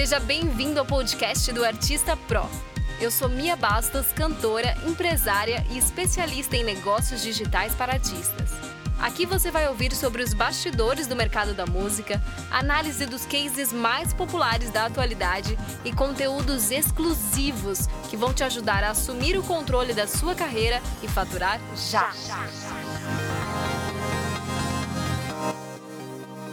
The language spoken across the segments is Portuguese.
Seja bem-vindo ao podcast do Artista Pro. Eu sou Mia Bastos, cantora, empresária e especialista em negócios digitais para artistas. Aqui você vai ouvir sobre os bastidores do mercado da música, análise dos cases mais populares da atualidade e conteúdos exclusivos que vão te ajudar a assumir o controle da sua carreira e faturar já.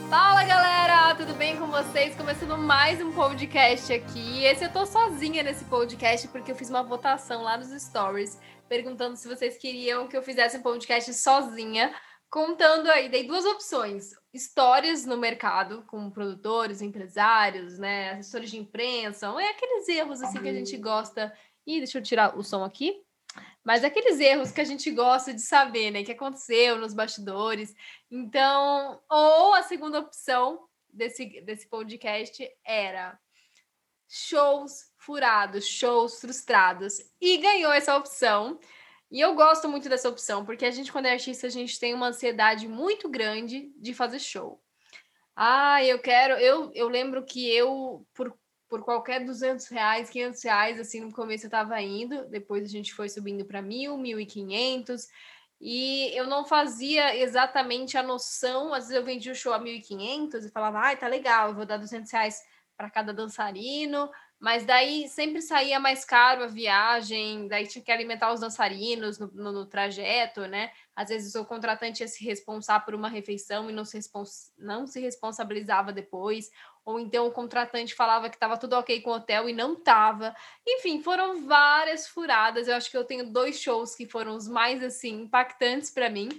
Fala galera, tudo bem com vocês? Começando mais um podcast aqui. Esse eu tô sozinha nesse podcast porque eu fiz uma votação lá nos stories perguntando se vocês queriam que eu fizesse um podcast sozinha contando aí, dei duas opções: histórias no mercado com produtores, empresários, né, assessores de imprensa, é aqueles erros assim que a gente gosta. Ih, deixa eu tirar o som aqui. Mas aqueles erros que a gente gosta de saber, né, que aconteceu nos bastidores. Então, ou a segunda opção desse, desse podcast era shows furados, shows frustrados. E ganhou essa opção. E eu gosto muito dessa opção, porque a gente, quando é artista, a gente tem uma ansiedade muito grande de fazer show. Ah, eu quero. Eu, eu lembro que eu, por, por qualquer 200 reais, 500 reais, assim, no começo eu tava indo, depois a gente foi subindo para mil, mil e eu não fazia exatamente a noção. Às vezes eu vendia o show a 1.500 e falava, ai, tá legal, eu vou dar 200 reais para cada dançarino, mas daí sempre saía mais caro a viagem, daí tinha que alimentar os dançarinos no, no, no trajeto, né? Às vezes o contratante ia se responsar por uma refeição e não se, respons não se responsabilizava depois, ou então o contratante falava que estava tudo ok com o hotel e não estava. Enfim, foram várias furadas. Eu acho que eu tenho dois shows que foram os mais assim impactantes para mim.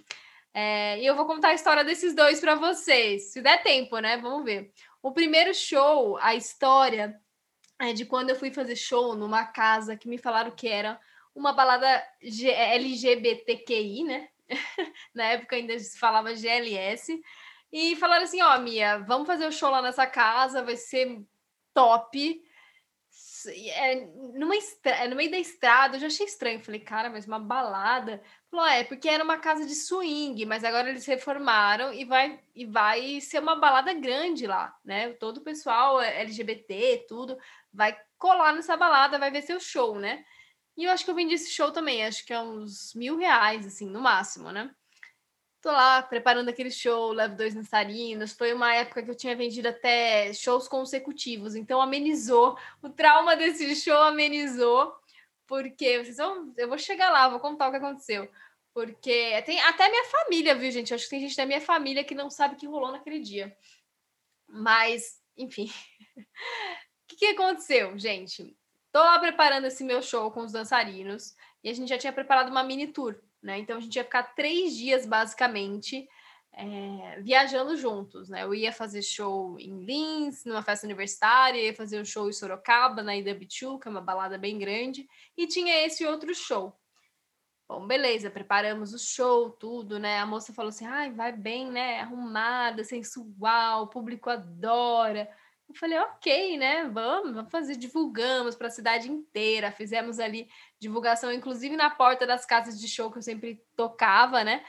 É, e eu vou contar a história desses dois para vocês, se der tempo, né? Vamos ver. O primeiro show, a história é de quando eu fui fazer show numa casa que me falaram que era uma balada LGBTQI, né? Na época ainda se falava GLS. E falaram assim: Ó, oh, Mia, vamos fazer o show lá nessa casa, vai ser top é, numa estra... No meio da estrada, eu já achei estranho. Falei, cara, mas uma balada. Falou, é, porque era uma casa de swing, mas agora eles reformaram e vai, e vai ser uma balada grande lá, né? Todo o pessoal LGBT, tudo, vai colar nessa balada, vai ver seu show, né? E eu acho que eu vendi esse show também, acho que é uns mil reais, assim, no máximo, né? Tô lá preparando aquele show, levo dois dançarinos. Foi uma época que eu tinha vendido até shows consecutivos, então amenizou. O trauma desse show amenizou, porque vocês vão, eu vou chegar lá, vou contar o que aconteceu. Porque tem até minha família, viu, gente? acho que tem gente da minha família que não sabe o que rolou naquele dia. Mas, enfim. O que, que aconteceu, gente? Tô lá preparando esse meu show com os dançarinos e a gente já tinha preparado uma mini tour né? Então a gente ia ficar três dias basicamente é, viajando juntos, né? Eu ia fazer show em Lins, numa festa universitária, ia fazer um show em Sorocaba, na IW2, que é uma balada bem grande, e tinha esse outro show. Bom, beleza, preparamos o show, tudo, né? A moça falou assim: ai, vai bem, né? Arrumada, sensual, o público adora. Eu falei, ok, né? Vamos, vamos fazer, divulgamos para a cidade inteira, fizemos ali divulgação, inclusive na porta das casas de show que eu sempre tocava, né?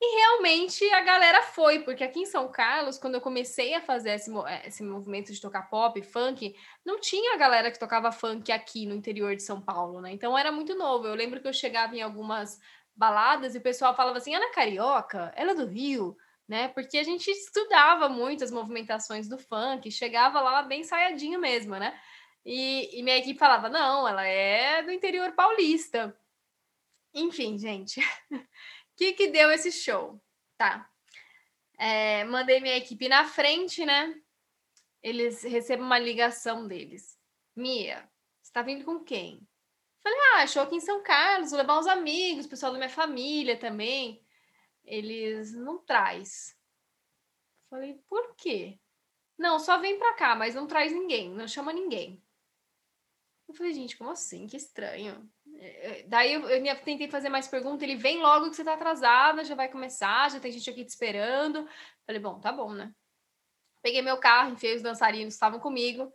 E realmente a galera foi, porque aqui em São Carlos, quando eu comecei a fazer esse, eh, esse movimento de tocar pop, funk, não tinha a galera que tocava funk aqui no interior de São Paulo, né? Então era muito novo. Eu lembro que eu chegava em algumas baladas e o pessoal falava assim: Ana Carioca, ela é do Rio né? Porque a gente estudava muito as movimentações do funk, chegava lá bem saiadinho mesmo, né? E, e minha equipe falava: não, ela é do interior paulista. Enfim, gente, o que, que deu esse show? Tá. É, mandei minha equipe na frente, né? Eles recebem uma ligação deles. Mia, você tá vindo com quem? Falei, ah, show aqui em São Carlos, vou levar uns amigos, pessoal da minha família também eles não traz. Falei, por quê? Não, só vem pra cá, mas não traz ninguém, não chama ninguém. Eu falei, gente, como assim? Que estranho. É, é, daí eu, eu tentei fazer mais perguntas, ele vem logo que você tá atrasada, já vai começar, já tem gente aqui te esperando. Falei, bom, tá bom, né? Peguei meu carro, enfiei os dançarinos estavam comigo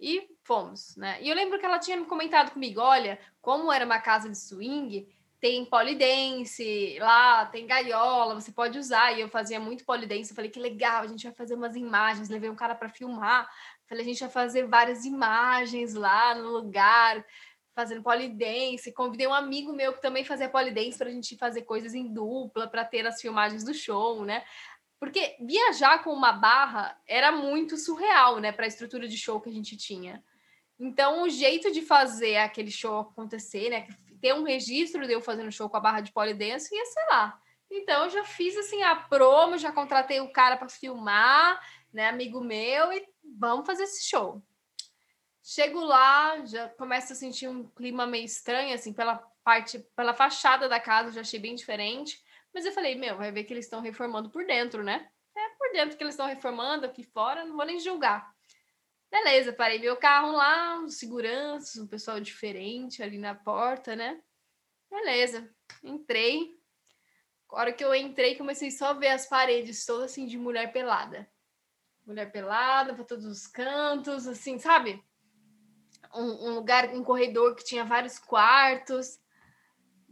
e fomos, né? E eu lembro que ela tinha me comentado comigo, olha, como era uma casa de swing, tem polidense lá, tem gaiola, você pode usar. E eu fazia muito polidense. Eu falei que legal, a gente vai fazer umas imagens. Levei um cara para filmar. Falei, a gente vai fazer várias imagens lá no lugar, fazendo polidense. Convidei um amigo meu que também fazia polidense para a gente fazer coisas em dupla, para ter as filmagens do show, né? Porque viajar com uma barra era muito surreal, né, para a estrutura de show que a gente tinha. Então, o jeito de fazer aquele show acontecer, né, ter um registro de eu fazendo show com a barra de polidense ia sei lá. Então, eu já fiz assim a promo, já contratei o cara para filmar, né, amigo meu, e vamos fazer esse show. Chego lá, já começo a sentir um clima meio estranho, assim, pela parte, pela fachada da casa, já achei bem diferente. Mas eu falei, meu, vai ver que eles estão reformando por dentro, né? É por dentro que eles estão reformando, aqui fora, não vou nem julgar. Beleza, parei meu carro lá, os seguranças, um pessoal diferente ali na porta, né? Beleza, entrei. A hora que eu entrei, comecei só a ver as paredes todas assim de mulher pelada. Mulher pelada para todos os cantos, assim, sabe? Um, um lugar, um corredor que tinha vários quartos.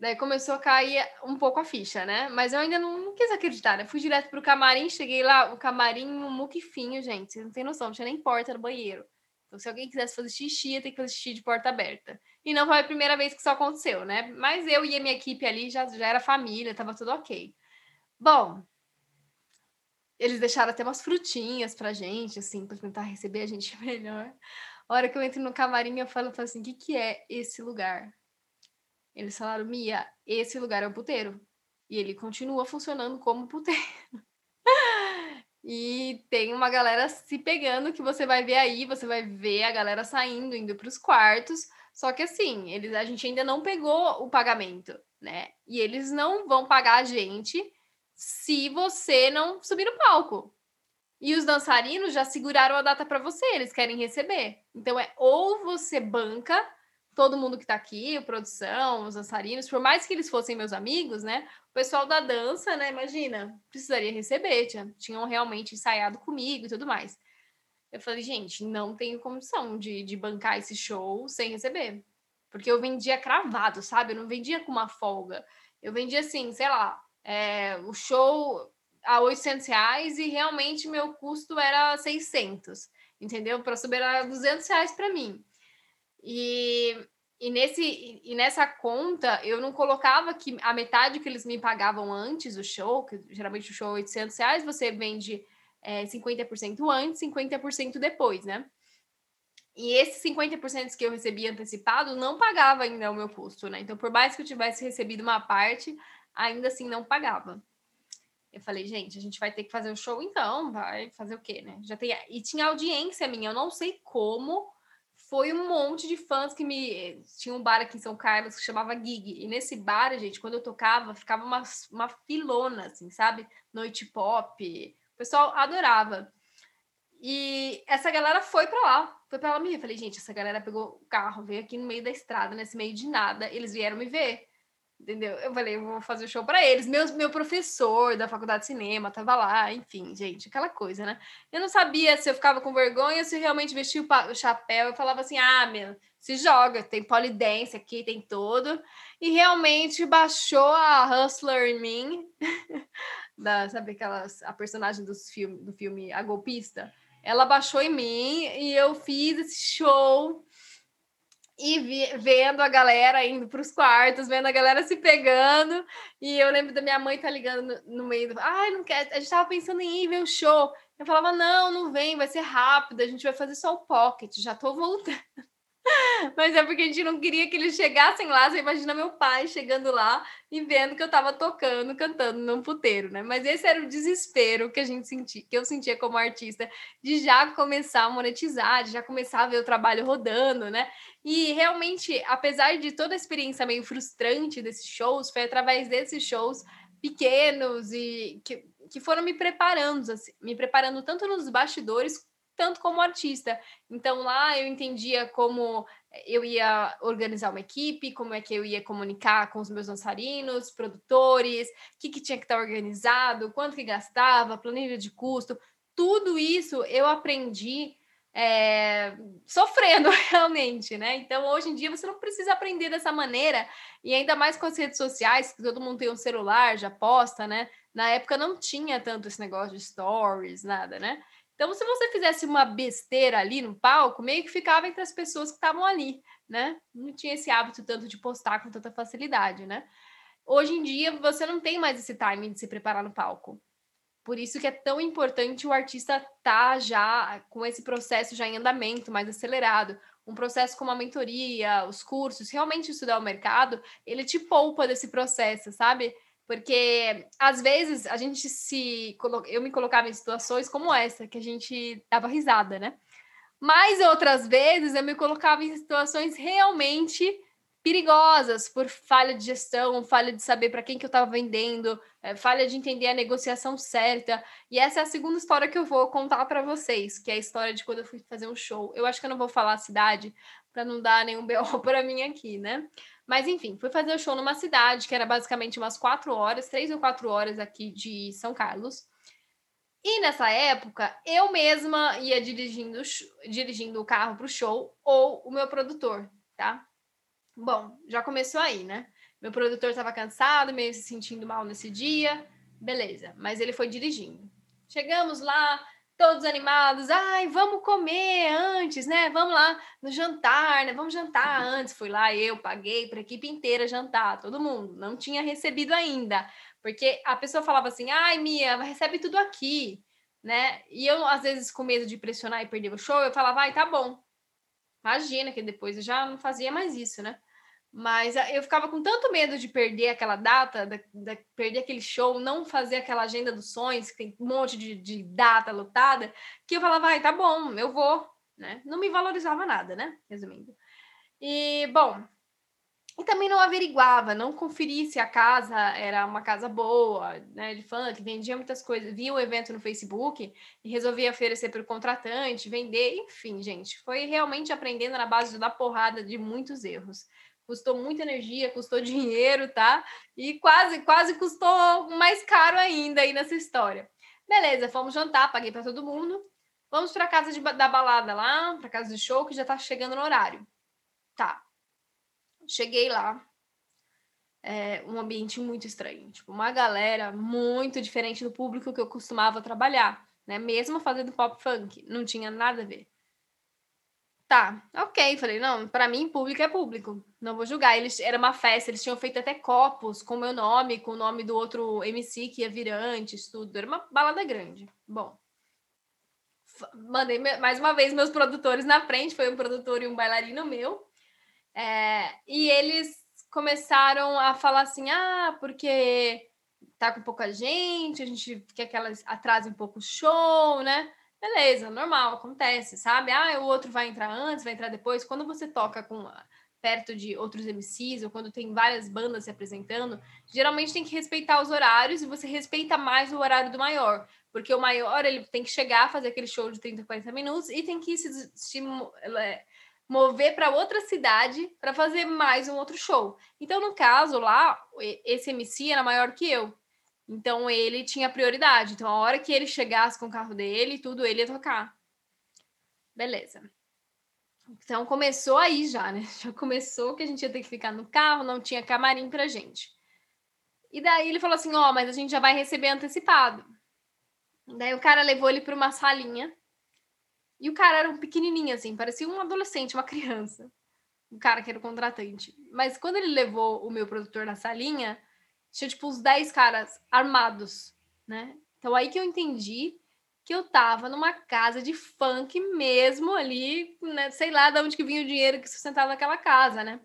Daí começou a cair um pouco a ficha, né? Mas eu ainda não, não quis acreditar, né? Fui direto pro camarim, cheguei lá, o camarim um muquifinho, gente. Vocês não tem noção, não tinha nem porta no banheiro. Então, se alguém quisesse fazer xixi, ia ter que fazer xixi de porta aberta. E não foi a primeira vez que isso aconteceu, né? Mas eu e a minha equipe ali já, já era família, tava tudo ok. Bom, eles deixaram até umas frutinhas pra gente, assim, pra tentar receber a gente melhor. A hora que eu entro no camarim, eu falo, eu falo assim: o que, que é esse lugar? Eles falaram, Mia, esse lugar é o puteiro. E ele continua funcionando como puteiro. e tem uma galera se pegando que você vai ver aí, você vai ver a galera saindo, indo para os quartos. Só que assim, eles, a gente ainda não pegou o pagamento, né? E eles não vão pagar a gente se você não subir no palco. E os dançarinos já seguraram a data para você, eles querem receber. Então é ou você banca todo mundo que está aqui, produção, os dançarinos, por mais que eles fossem meus amigos, né? O pessoal da dança, né? Imagina, precisaria receber, tinha, tinham realmente ensaiado comigo e tudo mais. Eu falei, gente, não tenho condição de, de bancar esse show sem receber. Porque eu vendia cravado, sabe? Eu não vendia com uma folga. Eu vendia assim, sei lá, é, o show a 800 reais e realmente meu custo era 600, entendeu? Para subir era 200 reais para mim. E, e, nesse, e nessa conta, eu não colocava que a metade que eles me pagavam antes do show, que geralmente o show é 800 reais, você vende é, 50% antes, 50% depois, né? E esses 50% que eu recebi antecipado não pagava ainda o meu custo, né? Então, por mais que eu tivesse recebido uma parte, ainda assim não pagava. Eu falei, gente, a gente vai ter que fazer o show então, vai fazer o quê, né? Já tem... E tinha audiência minha, eu não sei como, foi um monte de fãs que me. Tinha um bar aqui em São Carlos que chamava Gig. E nesse bar, gente, quando eu tocava, ficava uma, uma filona, assim, sabe? Noite pop. O pessoal adorava. E essa galera foi para lá. Foi para lá me ver. Falei, gente, essa galera pegou o carro, veio aqui no meio da estrada, nesse meio de nada. Eles vieram me ver. Entendeu? Eu falei, eu vou fazer o show para eles. Meu, meu professor da faculdade de cinema tava lá, enfim, gente, aquela coisa, né? Eu não sabia se eu ficava com vergonha, se realmente vestia o, o chapéu. Eu falava assim, ah, meu, se joga, tem polidense aqui, tem todo. E realmente baixou a Hustler em mim, da, sabe aquelas, a personagem dos filme, do filme A Golpista? Ela baixou em mim e eu fiz esse show e vendo a galera indo para os quartos, vendo a galera se pegando. E eu lembro da minha mãe tá ligando no, no meio do. Ai, não quer. A gente tava pensando em ir ver o show. Eu falava: não, não vem, vai ser rápido, a gente vai fazer só o pocket, já tô voltando. Mas é porque a gente não queria que eles chegassem lá. Você imagina meu pai chegando lá e vendo que eu estava tocando, cantando num puteiro, né? Mas esse era o desespero que a gente sentia, que eu sentia como artista, de já começar a monetizar, de já começar a ver o trabalho rodando, né? E realmente, apesar de toda a experiência meio frustrante desses shows, foi através desses shows pequenos e que, que foram me preparando, assim, me preparando tanto nos bastidores tanto como artista. Então lá eu entendia como eu ia organizar uma equipe, como é que eu ia comunicar com os meus dançarinos, produtores, o que, que tinha que estar organizado, quanto que gastava, planilha de custo, tudo isso eu aprendi é, sofrendo realmente, né? Então, hoje em dia, você não precisa aprender dessa maneira, e ainda mais com as redes sociais, que todo mundo tem um celular, já posta, né? Na época não tinha tanto esse negócio de stories, nada, né? Então, se você fizesse uma besteira ali no palco, meio que ficava entre as pessoas que estavam ali, né? Não tinha esse hábito tanto de postar com tanta facilidade, né? Hoje em dia, você não tem mais esse timing de se preparar no palco. Por isso que é tão importante o artista estar tá já com esse processo já em andamento, mais acelerado. Um processo como a mentoria, os cursos, realmente estudar o mercado, ele te poupa desse processo, sabe? Porque às vezes a gente se. Eu me colocava em situações como essa, que a gente dava risada, né? Mas outras vezes eu me colocava em situações realmente perigosas por falha de gestão, falha de saber para quem que eu estava vendendo, é, falha de entender a negociação certa. E essa é a segunda história que eu vou contar para vocês, que é a história de quando eu fui fazer um show. Eu acho que eu não vou falar a cidade para não dar nenhum BO para mim aqui, né? Mas enfim, fui fazer o show numa cidade que era basicamente umas quatro horas, três ou quatro horas aqui de São Carlos. E nessa época, eu mesma ia dirigindo, dirigindo o carro para o show ou o meu produtor, tá? Bom, já começou aí, né? Meu produtor estava cansado, meio se sentindo mal nesse dia. Beleza, mas ele foi dirigindo. Chegamos lá, todos animados. Ai, vamos comer antes, né? Vamos lá no jantar, né? Vamos jantar antes. Fui lá, eu paguei para a equipe inteira jantar, todo mundo. Não tinha recebido ainda, porque a pessoa falava assim: ai, Mia, recebe tudo aqui, né? E eu, às vezes, com medo de pressionar e perder o show, eu falava: ai, tá bom. Imagina que depois eu já não fazia mais isso, né? Mas eu ficava com tanto medo de perder aquela data, de, de perder aquele show, não fazer aquela agenda dos sonhos, que tem um monte de, de data lotada, que eu falava, vai, tá bom, eu vou, né? Não me valorizava nada, né? Resumindo. E, bom, e também não averiguava, não conferia se a casa era uma casa boa, né, de funk, vendia muitas coisas, via o evento no Facebook e resolvia oferecer para o contratante, vender, enfim, gente, foi realmente aprendendo na base da porrada de muitos erros custou muita energia, custou dinheiro, tá? E quase, quase custou mais caro ainda aí nessa história. Beleza, fomos jantar, paguei para todo mundo. Vamos para casa de, da balada lá, para casa de show, que já tá chegando no horário. Tá. Cheguei lá. É um ambiente muito estranho. Tipo, uma galera muito diferente do público que eu costumava trabalhar, né? Mesmo fazendo pop funk, não tinha nada a ver. Tá, ok. Falei, não, para mim, público é público. Não vou julgar. Eles, era uma festa, eles tinham feito até copos com o meu nome, com o nome do outro MC que ia vir antes, tudo. Era uma balada grande. Bom. Mandei mais uma vez meus produtores na frente, foi um produtor e um bailarino meu. É, e eles começaram a falar assim: ah, porque tá com pouca gente, a gente quer que elas atrasem um pouco o show, né? Beleza, normal, acontece, sabe? Ah, o outro vai entrar antes, vai entrar depois. Quando você toca com perto de outros MCs ou quando tem várias bandas se apresentando, geralmente tem que respeitar os horários e você respeita mais o horário do maior, porque o maior ele tem que chegar, fazer aquele show de 30, 40 minutos e tem que se, se mover para outra cidade para fazer mais um outro show. Então, no caso lá, esse MC era maior que eu. Então ele tinha prioridade. Então a hora que ele chegasse com o carro dele, tudo ele ia tocar. Beleza. Então começou aí já, né? Já começou que a gente ia ter que ficar no carro, não tinha camarim pra gente. E daí ele falou assim: "Ó, oh, mas a gente já vai receber antecipado". Daí o cara levou ele para uma salinha. E o cara era um pequenininho assim, parecia um adolescente, uma criança. O cara que era o contratante. Mas quando ele levou o meu produtor na salinha, tinha tipo uns 10 caras armados, né? Então aí que eu entendi que eu tava numa casa de funk mesmo ali, né? Sei lá de onde que vinha o dinheiro que sustentava naquela casa, né?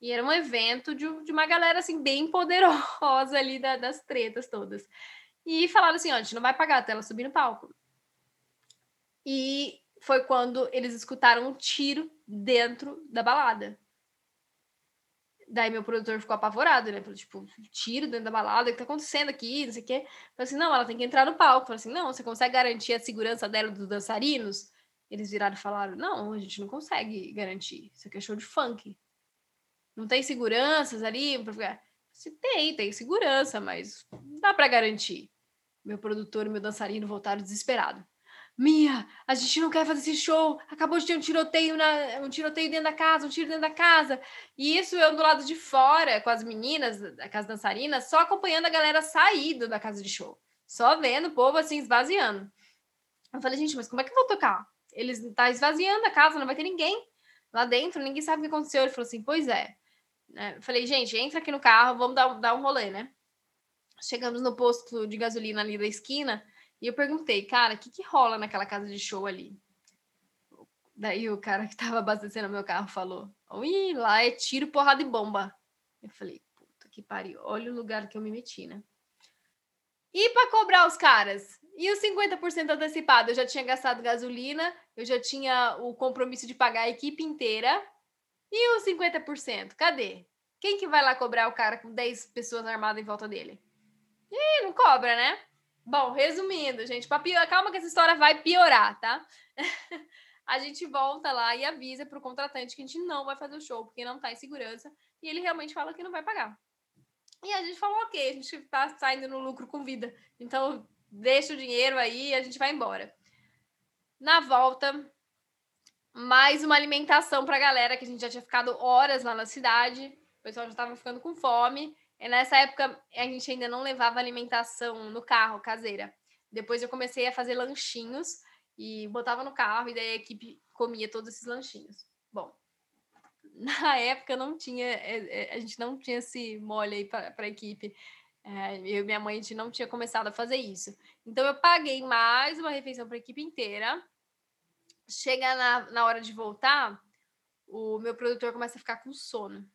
E era um evento de, de uma galera assim bem poderosa ali da, das tretas todas. E falaram assim, ó, a gente não vai pagar até ela subir no palco. E foi quando eles escutaram um tiro dentro da balada. Daí meu produtor ficou apavorado, né? Tipo, tiro dentro da balada, o que tá acontecendo aqui? Não sei o quê. Falei assim, não, ela tem que entrar no palco. Falei assim, não, você consegue garantir a segurança dela dos dançarinos? Eles viraram e falaram, não, a gente não consegue garantir. Isso aqui é show de funk. Não tem seguranças ali? Se tem, tem segurança, mas não dá para garantir. Meu produtor e meu dançarino voltaram desesperados. Mia, a gente não quer fazer esse show. Acabou de ter um tiroteio na, um tiroteio dentro da casa, um tiro dentro da casa. E isso eu do lado de fora, com as meninas da casa dançarina, só acompanhando a galera sair da casa de show. Só vendo o povo assim esvaziando. Eu falei, gente, mas como é que eu vou tocar? Eles tá esvaziando a casa, não vai ter ninguém lá dentro, ninguém sabe o que aconteceu. Ele falou assim: "Pois é". Né? Eu falei, gente, entra aqui no carro, vamos dar, dar um rolê, né? Chegamos no posto de gasolina ali da esquina e eu perguntei, cara, o que, que rola naquela casa de show ali? Daí o cara que tava abastecendo meu carro falou: Ui, lá é tiro, porrada e bomba. Eu falei, puta que pariu, olha o lugar que eu me meti, né? E para cobrar os caras? E os 50% antecipado? Eu já tinha gastado gasolina, eu já tinha o compromisso de pagar a equipe inteira. E os 50%? Cadê? Quem que vai lá cobrar o cara com 10 pessoas armadas em volta dele? Ih, não cobra, né? Bom, resumindo, gente, pior... calma que essa história vai piorar, tá? a gente volta lá e avisa para o contratante que a gente não vai fazer o show porque não está em segurança e ele realmente fala que não vai pagar. E a gente falou, ok, a gente está saindo no lucro com vida, então deixa o dinheiro aí e a gente vai embora. Na volta, mais uma alimentação para a galera, que a gente já tinha ficado horas lá na cidade, o pessoal já estava ficando com fome. E nessa época, a gente ainda não levava alimentação no carro, caseira. Depois eu comecei a fazer lanchinhos e botava no carro e daí a equipe comia todos esses lanchinhos. Bom, na época não tinha, é, é, a gente não tinha esse mole aí para a equipe. É, eu e minha mãe, a gente não tinha começado a fazer isso. Então, eu paguei mais uma refeição para a equipe inteira. Chega na, na hora de voltar, o meu produtor começa a ficar com sono.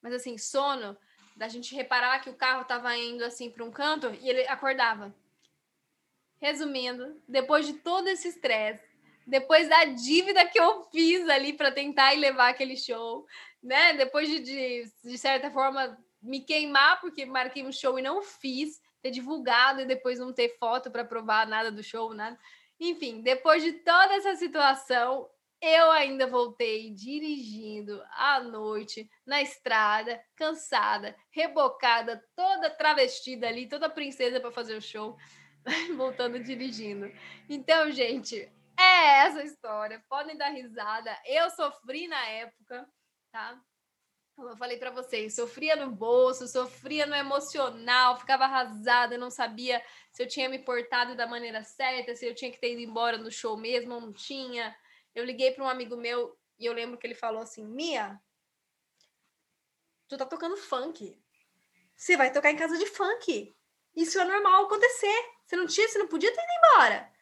Mas, assim, sono da gente reparar que o carro estava indo, assim, para um canto e ele acordava. Resumindo, depois de todo esse estresse, depois da dívida que eu fiz ali para tentar levar aquele show, né? Depois de, de, de certa forma, me queimar porque marquei um show e não fiz, ter divulgado e depois não ter foto para provar nada do show, nada. Enfim, depois de toda essa situação, eu ainda voltei dirigindo à noite na estrada, cansada, rebocada, toda travestida ali, toda princesa para fazer o show, voltando dirigindo. Então, gente, é essa história. Podem dar risada. Eu sofri na época, tá? Como eu falei para vocês, sofria no bolso, sofria no emocional, ficava arrasada, não sabia se eu tinha me portado da maneira certa, se eu tinha que ter ido embora no show mesmo não tinha. Eu liguei para um amigo meu e eu lembro que ele falou assim: Mia, tu tá tocando funk. Você vai tocar em casa de funk. Isso é normal acontecer. Você não tinha, você não podia ter ido embora.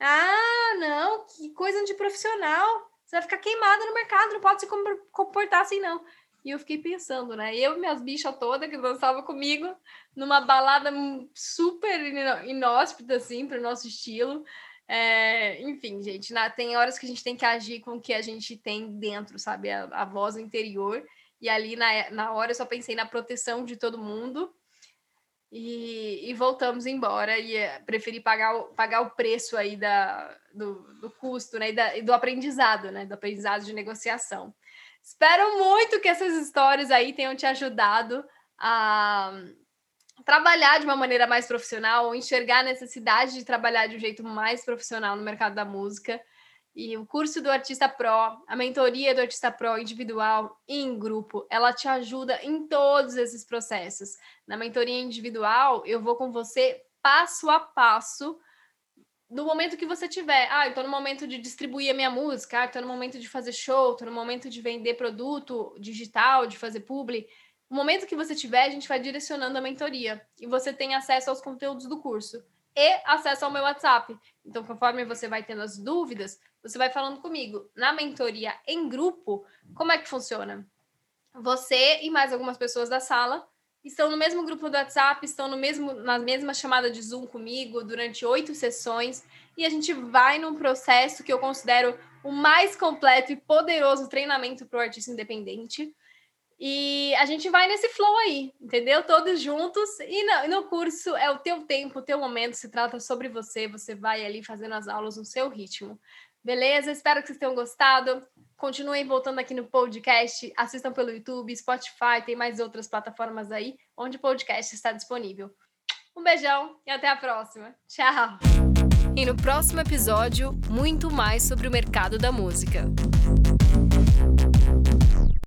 Ah, não, que coisa de profissional. Você vai ficar queimada no mercado, não pode se comportar assim, não. E eu fiquei pensando, né? Eu e minhas bichas todas que dançavam comigo numa balada super inóspita, assim, para o nosso estilo. É, enfim, gente, na, tem horas que a gente tem que agir com o que a gente tem dentro, sabe? A, a voz interior. E ali, na, na hora, eu só pensei na proteção de todo mundo. E, e voltamos embora e é, preferi pagar o, pagar o preço aí da, do, do custo, né? E, da, e do aprendizado, né? Do aprendizado de negociação. Espero muito que essas histórias aí tenham te ajudado a trabalhar de uma maneira mais profissional, enxergar a necessidade de trabalhar de um jeito mais profissional no mercado da música. E o curso do Artista Pro, a mentoria do Artista Pro individual e em grupo, ela te ajuda em todos esses processos. Na mentoria individual, eu vou com você passo a passo no momento que você tiver, ah, eu tô no momento de distribuir a minha música, ah, tô no momento de fazer show, tô no momento de vender produto digital, de fazer publi. No momento que você tiver, a gente vai direcionando a mentoria e você tem acesso aos conteúdos do curso e acesso ao meu WhatsApp. Então, conforme você vai tendo as dúvidas, você vai falando comigo. Na mentoria em grupo, como é que funciona? Você e mais algumas pessoas da sala estão no mesmo grupo do WhatsApp, estão no mesmo, na mesma chamada de Zoom comigo durante oito sessões e a gente vai num processo que eu considero o mais completo e poderoso treinamento para o artista independente. E a gente vai nesse flow aí, entendeu? Todos juntos. E no, curso é o teu tempo, o teu momento, se trata sobre você. Você vai ali fazendo as aulas no seu ritmo. Beleza? Espero que vocês tenham gostado. Continuem voltando aqui no podcast, assistam pelo YouTube, Spotify, tem mais outras plataformas aí onde o podcast está disponível. Um beijão e até a próxima. Tchau! E no próximo episódio, muito mais sobre o mercado da música.